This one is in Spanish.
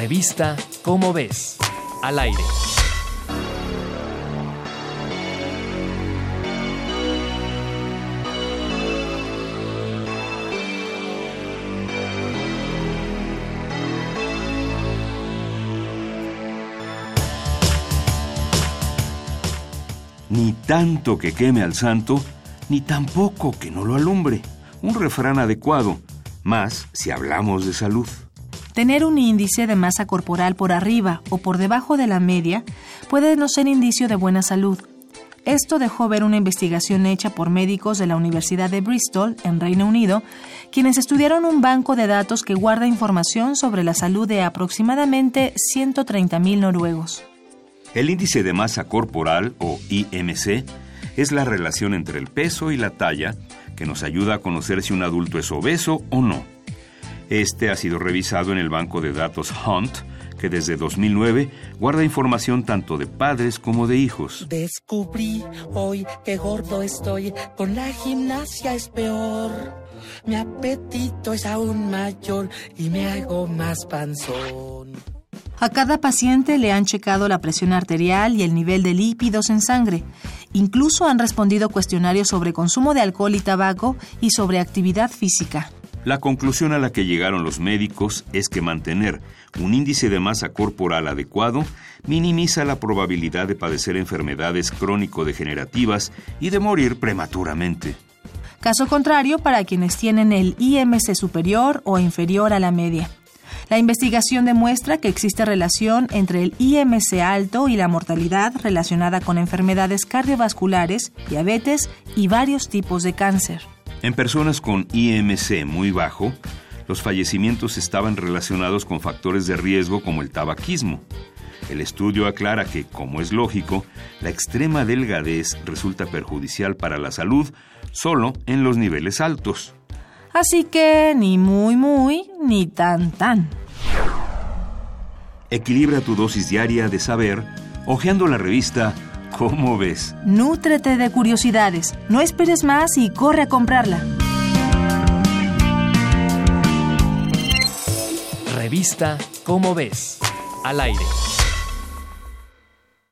Revista Cómo ves. Al aire. Ni tanto que queme al santo, ni tampoco que no lo alumbre. Un refrán adecuado, más si hablamos de salud. Tener un índice de masa corporal por arriba o por debajo de la media puede no ser indicio de buena salud. Esto dejó ver una investigación hecha por médicos de la Universidad de Bristol, en Reino Unido, quienes estudiaron un banco de datos que guarda información sobre la salud de aproximadamente 130.000 noruegos. El índice de masa corporal, o IMC, es la relación entre el peso y la talla que nos ayuda a conocer si un adulto es obeso o no. Este ha sido revisado en el banco de datos Hunt, que desde 2009 guarda información tanto de padres como de hijos. Descubrí hoy que gordo estoy, con la gimnasia es peor. Mi apetito es aún mayor y me hago más panzón. A cada paciente le han checado la presión arterial y el nivel de lípidos en sangre. Incluso han respondido cuestionarios sobre consumo de alcohol y tabaco y sobre actividad física. La conclusión a la que llegaron los médicos es que mantener un índice de masa corporal adecuado minimiza la probabilidad de padecer enfermedades crónico-degenerativas y de morir prematuramente. Caso contrario para quienes tienen el IMC superior o inferior a la media. La investigación demuestra que existe relación entre el IMC alto y la mortalidad relacionada con enfermedades cardiovasculares, diabetes y varios tipos de cáncer. En personas con IMC muy bajo, los fallecimientos estaban relacionados con factores de riesgo como el tabaquismo. El estudio aclara que, como es lógico, la extrema delgadez resulta perjudicial para la salud solo en los niveles altos. Así que ni muy muy, ni tan tan. Equilibra tu dosis diaria de saber hojeando la revista ¿Cómo ves? Nútrete de curiosidades, no esperes más y corre a comprarla. Revista Cómo ves. Al aire.